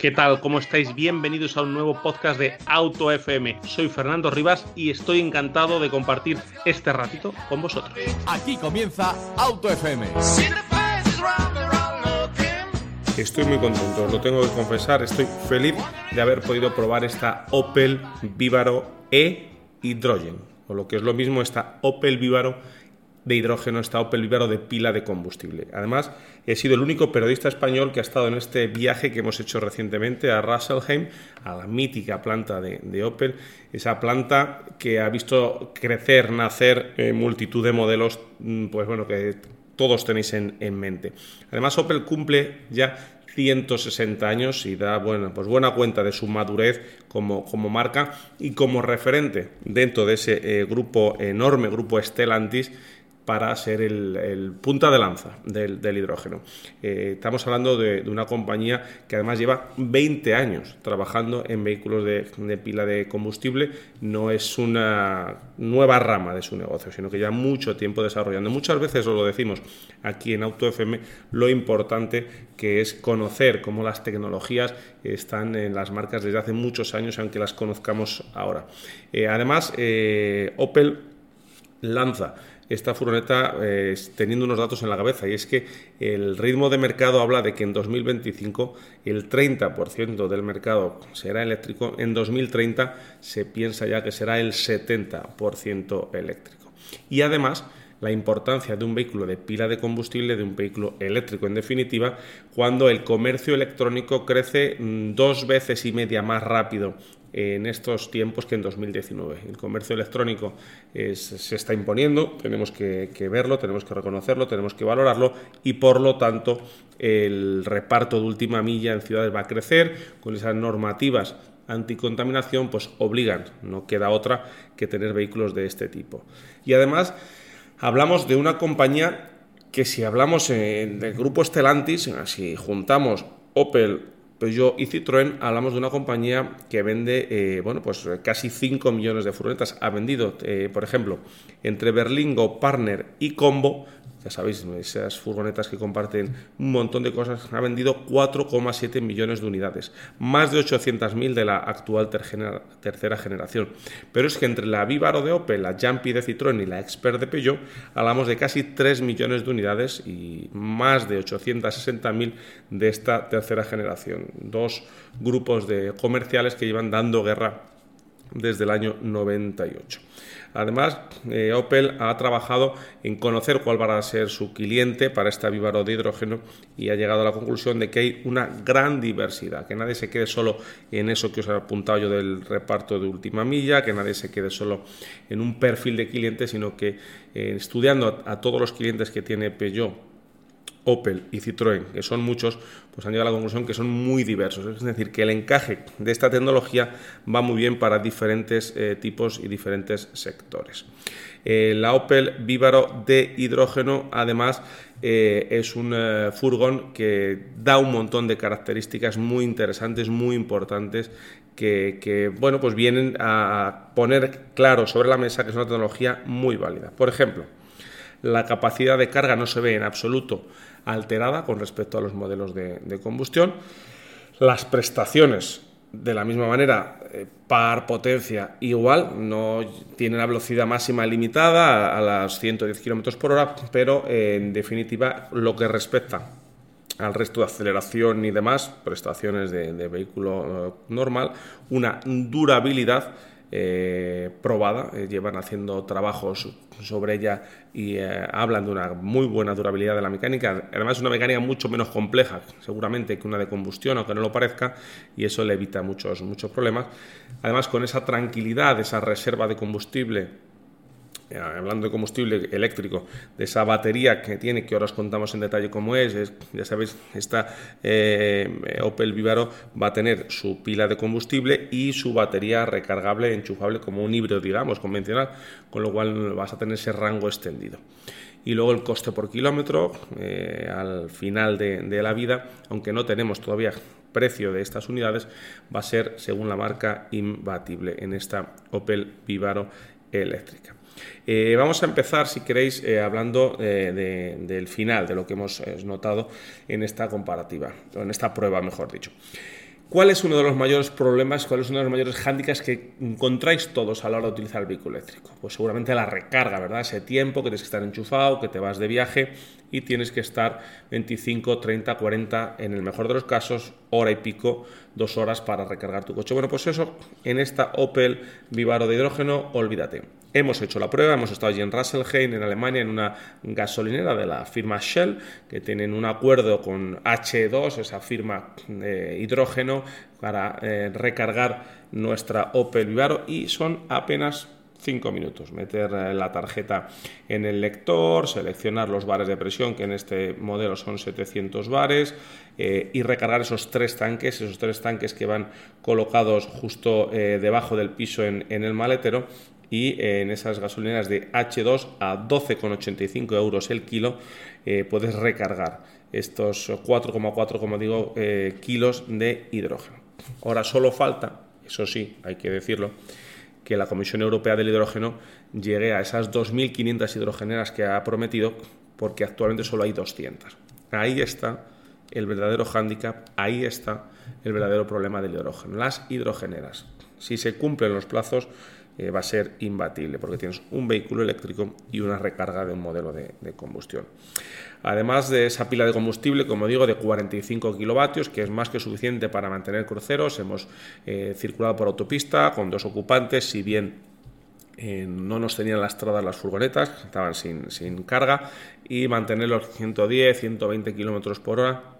¿Qué tal? ¿Cómo estáis? Bienvenidos a un nuevo podcast de Auto FM. Soy Fernando Rivas y estoy encantado de compartir este ratito con vosotros. Aquí comienza Auto FM. Estoy muy contento, os lo tengo que confesar. Estoy feliz de haber podido probar esta Opel Vivaro E Hydrogen, o lo que es lo mismo, esta Opel Vivaro de hidrógeno, esta Opel Vivaro de pila de combustible. Además, he sido el único periodista español que ha estado en este viaje que hemos hecho recientemente a Russelheim, a la mítica planta de, Opel, esa planta que ha visto crecer, nacer eh, multitud de modelos, mm, pues bueno, que todos tenéis en, en mente. Además, Opel cumple ya 160 años y da bueno, pues buena cuenta de su madurez como, como marca y como referente dentro de ese eh, grupo enorme, grupo Stellantis, para ser el, punta de lanza del, hidrógeno. Eh, estamos hablando de, una compañía que además lleva 20 años trabajando en vehículos de, pila de combustible. No es una nueva rama de su negocio, sino que lleva mucho tiempo desarrollando. Muchas veces os lo decimos aquí en Auto FM, lo importante que es conocer cómo las tecnologías están en las marcas desde hace muchos años, aunque las conozcamos ahora. Eh, además, eh, Opel lanza esta furgoneta eh, teniendo unos datos en la cabeza y es que el ritmo de mercado habla de que en 2025 el 30% del mercado será eléctrico, en 2030 se piensa ya que será el 70% eléctrico. Y además, la importancia de un vehículo de pila de combustible, de un vehículo eléctrico en definitiva, cuando el comercio electrónico crece mm, dos veces y media más rápido en estos tiempos que en 2019. El comercio electrónico se está imponiendo, tenemos que, verlo, tenemos que reconocerlo, tenemos que valorarlo y por lo tanto el reparto de última milla en ciudades va a crecer con esas normativas anticontaminación pues obligan, no queda otra que tener vehículos de este tipo. Y además hablamos de una compañía que si hablamos del grupo Stellantis, si juntamos Opel, Peugeot y Citroën, hablamos de una compañía que vende eh, bueno, pues casi 5 millones de furgonetas. Ha vendido, eh, por ejemplo, entre Berlingo, Partner y Combo, ya sabéis, esas furgonetas que comparten un montón de cosas, ha vendido 4,7 millones de unidades, más de 800.000 de la actual tercera generación. Pero es que entre la Vivaro de Opel, la Jumpy de Citroën y la Expert de Peugeot, hablamos de casi 3 millones de unidades y más de 860.000 de esta tercera generación. Dos grupos de comerciales que llevan dando guerra desde el año 98. Además, eh, Opel ha trabajado en conocer cuál va a ser su cliente para esta Vivaro de hidrógeno y ha llegado a la conclusión de que hay una gran diversidad, que nadie se quede solo en eso que os he apuntado yo del reparto de última milla, que nadie se quede solo en un perfil de cliente, sino que eh, estudiando a todos los clientes que tiene Peugeot Opel y Citroën, que son muchos, pues han llegado a la conclusión que son muy diversos. Es decir, que el encaje de esta tecnología va muy bien para diferentes eh, tipos y diferentes sectores. Eh, la Opel Vivaro de hidrógeno, además, eh, es un furgón que da un montón de características muy interesantes, muy importantes, que, que, bueno, pues vienen a poner claro sobre la mesa que es una tecnología muy válida. Por ejemplo, la capacidad de carga no se ve en absoluto alterada con respecto a los modelos de, combustión. Las prestaciones de la misma manera, eh, par potencia igual, no tiene la velocidad máxima limitada a, las 110 km por hora, pero en definitiva lo que respecta al resto de aceleración y demás, prestaciones de, vehículo eh, normal, una durabilidad eh, probada, eh, llevan haciendo trabajos sobre ella y eh, hablan de una muy buena durabilidad de la mecánica. Además es una mecánica mucho menos compleja seguramente que una de combustión, aunque no lo parezca, y eso le evita muchos, muchos problemas. Además con esa tranquilidad, esa reserva de combustible hablando de combustible eléctrico, de esa batería que tiene, que ahora os contamos en detalle cómo es, ya sabéis, esta eh, Opel Vivaro va a tener su pila de combustible y su batería recargable, enchufable como un híbrido, digamos, convencional, con lo cual vas a tener ese rango extendido y luego el coste por kilómetro eh, al final de, de, la vida, aunque no tenemos todavía precio de estas unidades, va a ser, según la marca, imbatible en esta Opel Vivaro eléctrica. Eh, vamos a empezar, si queréis, eh, hablando eh, del final, de lo que hemos notado en esta comparativa, o en esta prueba, mejor dicho. ¿Cuál es uno de los mayores problemas, cuál es uno de los mayores hándicaps que encontráis todos a la hora de utilizar el vehículo eléctrico? Pues seguramente la recarga, ¿verdad? Ese tiempo que tienes que estar enchufado, que te vas de viaje y tienes que estar 25, 30, 40, en el mejor de los casos, hora y pico, dos horas para recargar tu coche. Bueno, pues eso, en esta Opel Vivaro de hidrógeno, olvídate. Hemos hecho la prueba, hemos estado allí en Rasselheim, en Alemania, en una gasolinera de la firma Shell, que tienen un acuerdo con H2, esa firma de hidrógeno, para eh, recargar nuestra Opel Vivaro y son apenas 5 minutos. Meter eh, la tarjeta en el lector, seleccionar los bares de presión, que en este modelo son 700 bares, eh, y recargar esos tres tanques, esos tres tanques que van colocados justo debajo del piso en, el maletero y en esas gasolineras de H2 a 12,85 euros el kilo eh, puedes recargar estos 4,4 como digo eh, kilos de hidrógeno. Ahora solo falta, eso sí, hay que decirlo, que la Comisión Europea del Hidrógeno llegue a esas 2.500 hidrogeneras que ha prometido, porque actualmente solo hay 200. Ahí está el verdadero hándicap, ahí está el verdadero problema del hidrógeno, las hidrogeneras. Si se cumplen los plazos, eh, va a ser imbatible porque tienes un vehículo eléctrico y una recarga de un modelo de, combustión. Además de esa pila de combustible, como digo, de 45 kilovatios, que es más que suficiente para mantener cruceros, hemos eh, circulado por autopista con dos ocupantes, si bien eh, no nos tenían lastradas las furgonetas, estaban sin, sin carga, y mantener los 110, 120 kilómetros por hora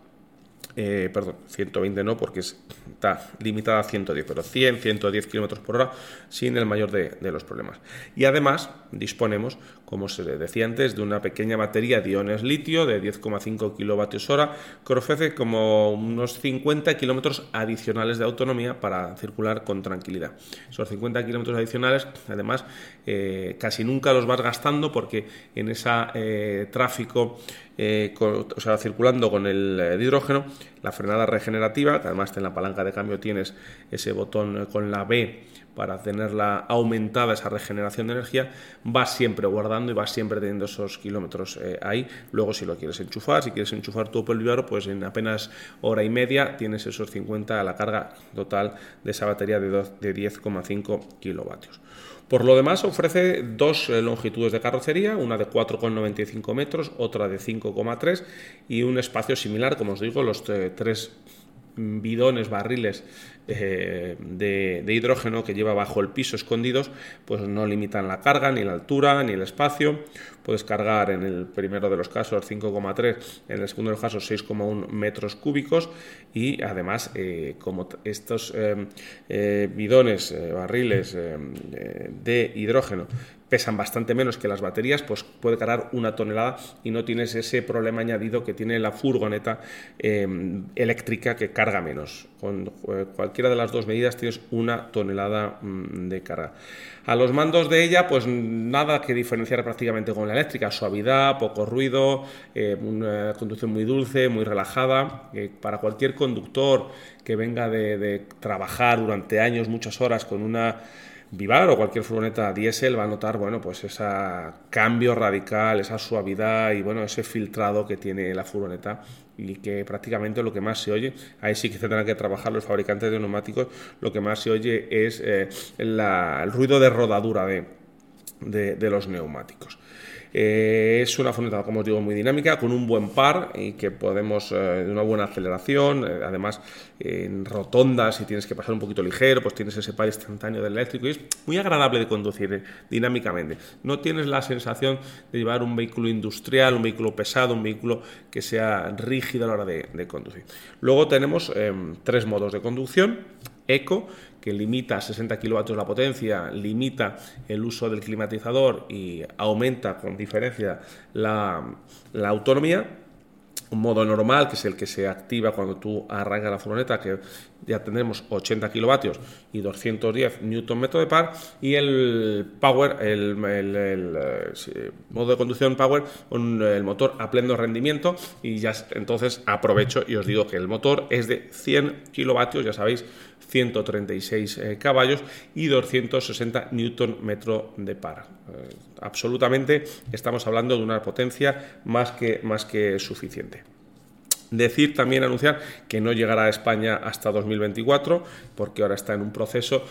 eh, perdón, 120 no, porque está limitada a 110, pero 100, 110 kilómetros por hora sin el mayor de, los problemas. Y además disponemos, como se decía antes, de una pequeña batería de iones litio de 10,5 kilovatios hora que ofrece como unos 50 kilómetros adicionales de autonomía para circular con tranquilidad. Esos 50 kilómetros adicionales, además, eh, casi nunca los vas gastando porque en ese eh, tráfico eh, o sea, circulando con el hidrógeno, la frenada regenerativa, que además en la palanca de cambio tienes ese botón con la B para tenerla aumentada esa regeneración de energía, vas siempre guardando y vas siempre teniendo esos kilómetros eh, ahí. Luego, si lo quieres enchufar, si quieres enchufar tu Opel Vivaro, pues en apenas hora y media tienes esos 50 a la carga total de esa batería de 10,5 kilovatios. Por lo demás, ofrece dos eh, longitudes de carrocería, una de 4,95 metros, otra de 5,3 y un espacio similar, como os digo, los eh, tres bidones, barriles eh, de, hidrógeno que lleva bajo el piso escondidos, pues no limitan la carga, ni la altura, ni el espacio. Puedes cargar en el primero de los casos 5,3, en el segundo de los casos 6,1 metros cúbicos y además eh, como estos eh, bidones, barriles de hidrógeno pesan bastante menos que las baterías, pues puede cargar una tonelada y no tienes ese problema añadido que tiene la furgoneta em, eléctrica que carga menos. Con eh, cualquiera de las dos medidas tienes una tonelada mm, de carga. A los mandos de ella, pues nada que diferenciar prácticamente con la eléctrica. Suavidad, poco ruido, eh, una conducción muy dulce, muy relajada. para cualquier conductor que venga de trabajar durante años, muchas horas con una Vivar o cualquier furgoneta diésel va a notar, bueno, pues ese cambio radical, esa suavidad y bueno, ese filtrado que tiene la furgoneta y que prácticamente lo que más se oye, ahí sí que tendrán que trabajar los fabricantes de neumáticos, lo que más se oye es eh, el ruido de rodadura de los neumáticos. Eh, es una furgoneta, como os digo, muy dinámica, con un buen par y que podemos, eh, una buena aceleración, eh, además en rotondas, si tienes que pasar un poquito ligero, pues tienes ese par instantáneo del eléctrico y es muy agradable de conducir dinámicamente. No tienes la sensación de llevar un vehículo industrial, un vehículo pesado, un vehículo que sea rígido a la hora de, de conducir. Luego tenemos em, tres modos de conducción Eco, que limita a 60 kilovatios la potencia, limita el uso del climatizador y aumenta con diferencia la, autonomía un modo normal, que es el que se activa cuando tú arrancas la furgoneta, que ya tendremos 80 kilovatios y 210 newton metro de par, y el power, el, modo de conducción power, con el motor a pleno rendimiento, y ya entonces aprovecho y os digo que el motor es de 100 kilovatios, ya sabéis, 136 eh, caballos y 260 newton metro de par. Eh, absolutamente estamos hablando de una potencia más que, más que suficiente. Decir también, anunciar que no llegará a España hasta 2024, porque ahora está en un proceso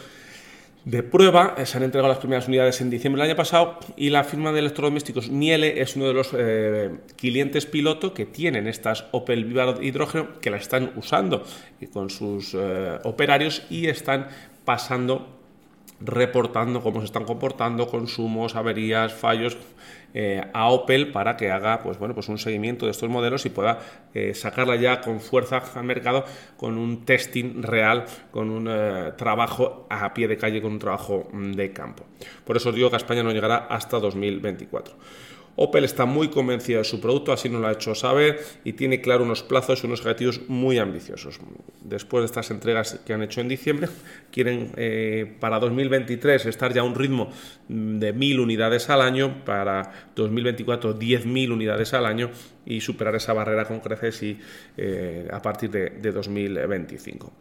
de prueba. Se han entregado las primeras unidades en diciembre del año pasado y la firma de electrodomésticos Miele es uno de los eh, clientes piloto que tienen estas Opel Vivaro hidrógeno que la están usando con sus eh, operarios y están pasando reportando cómo se están comportando, consumos, averías, fallos eh, a Opel para que haga pues, bueno, pues un seguimiento de estos modelos y pueda eh, sacarla ya con fuerza al mercado con un testing real, con un eh, trabajo a pie de calle, con un trabajo de campo. Por eso os digo que a España no llegará hasta 2024. Opel está muy convencida de su producto, así nos lo ha hecho saber y tiene claro unos plazos y unos objetivos muy ambiciosos. Después de estas entregas que han hecho en diciembre, quieren eh, para 2023 estar ya a un ritmo de 1.000 unidades al año, para 2024 10.000 unidades al año y superar esa barrera con creces y, eh, a partir de, de 2025.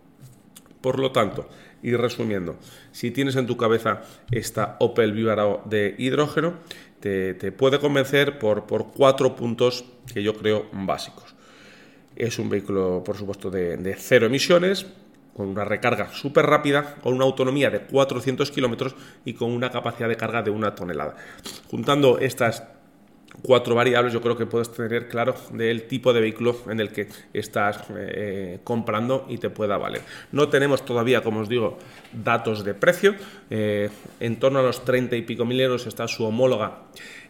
Por lo tanto, y resumiendo, si tienes en tu cabeza esta Opel Vivaro de hidrógeno, te, puede convencer por, por, cuatro puntos que yo creo básicos. Es un vehículo, por supuesto, de, de cero emisiones, con una recarga súper rápida, con una autonomía de 400 kilómetros y con una capacidad de carga de una tonelada. Juntando estas cuatro variables, yo creo que puedes tener claro del tipo de vehículo en el que estás eh, comprando y te pueda valer. No tenemos todavía, como os digo, datos de precio. Eh, en torno a los 30 y pico mil euros está su homóloga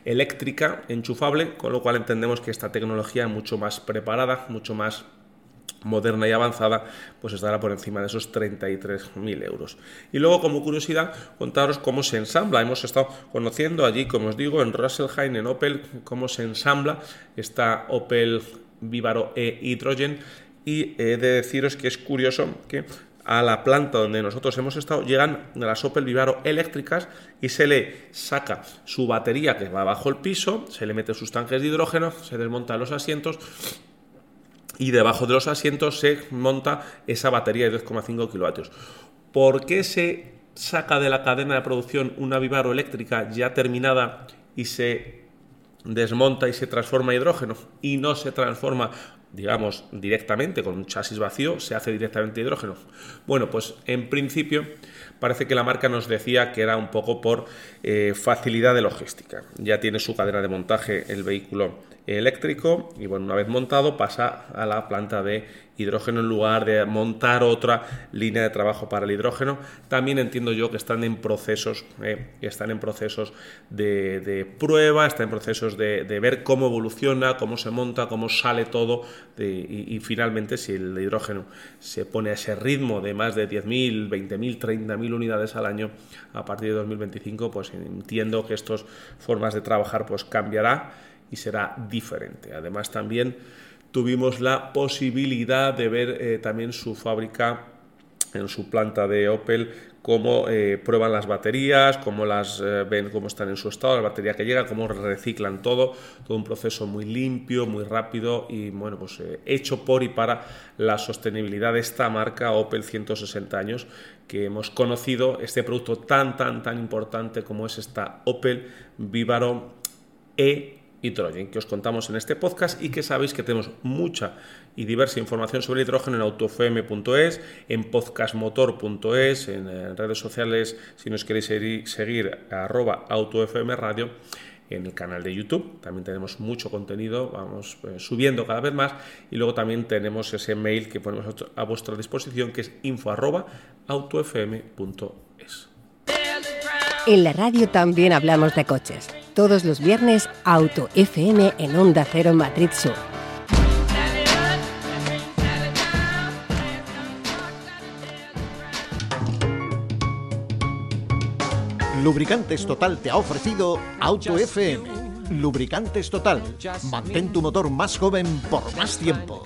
eléctrica enchufable, con lo cual entendemos que esta tecnología es mucho más preparada, mucho más moderna y avanzada, pues estará por encima de esos 33.000 euros. Y luego, como curiosidad, contaros cómo se ensambla. Hemos estado conociendo allí, como os digo, en Russellheim, en Opel, cómo se ensambla esta Opel Vivaro E Hydrogen. Y he de deciros que es curioso que a la planta donde nosotros hemos estado llegan las Opel Vivaro eléctricas y se le saca su batería que va bajo el piso, se le mete sus tanques de hidrógeno, se desmontan los asientos y debajo de los asientos se monta esa batería de 2,5 kilovatios. ¿Por qué se saca de la cadena de producción una Vivaro eléctrica ya terminada y se desmonta y se transforma a hidrógeno y no se transforma digamos directamente con un chasis vacío se hace directamente hidrógeno. Bueno pues en principio parece que la marca nos decía que era un poco por eh, facilidad de logística. Ya tiene su cadena de montaje el vehículo eléctrico y bueno, una vez montado pasa a la planta de hidrógeno en lugar de montar otra línea de trabajo para el hidrógeno. También entiendo yo que están en procesos, eh, están en procesos de, prueba, están en procesos de, ver cómo evoluciona, cómo se monta, cómo sale todo y, finalmente si el hidrógeno se pone a ese ritmo de más de 10.000, 20.000, 30.000 unidades al año a partir de 2025, pues entiendo que estas formas de trabajar pues cambiará y será diferente. Además también tuvimos la posibilidad de ver eh, también su fábrica en su planta de Opel cómo eh, prueban las baterías, cómo las eh, ven, cómo están en su estado, la batería que llega, cómo reciclan todo, todo un proceso muy limpio, muy rápido y bueno, pues hecho por y para la sostenibilidad de esta marca Opel 160 años que hemos conocido este producto tan tan tan importante como es esta Opel Vivaro E hidrógeno que os contamos en este podcast y que sabéis que tenemos mucha y diversa información sobre hidrógeno en autofm.es, en podcastmotor.es, en, redes sociales, si nos queréis seguir, arroba autofmradio, en el canal de YouTube. También tenemos mucho contenido, vamos eh, subiendo cada vez más. Y luego también tenemos ese mail que ponemos a vuestra disposición, que es info arroba autofm.es. En la radio también hablamos de coches todos los viernes Auto FM en Onda Cero Madrid Sur. Lubricantes Total te ha ofrecido Auto FM. Lubricantes Total. Mantén tu motor más joven por más tiempo.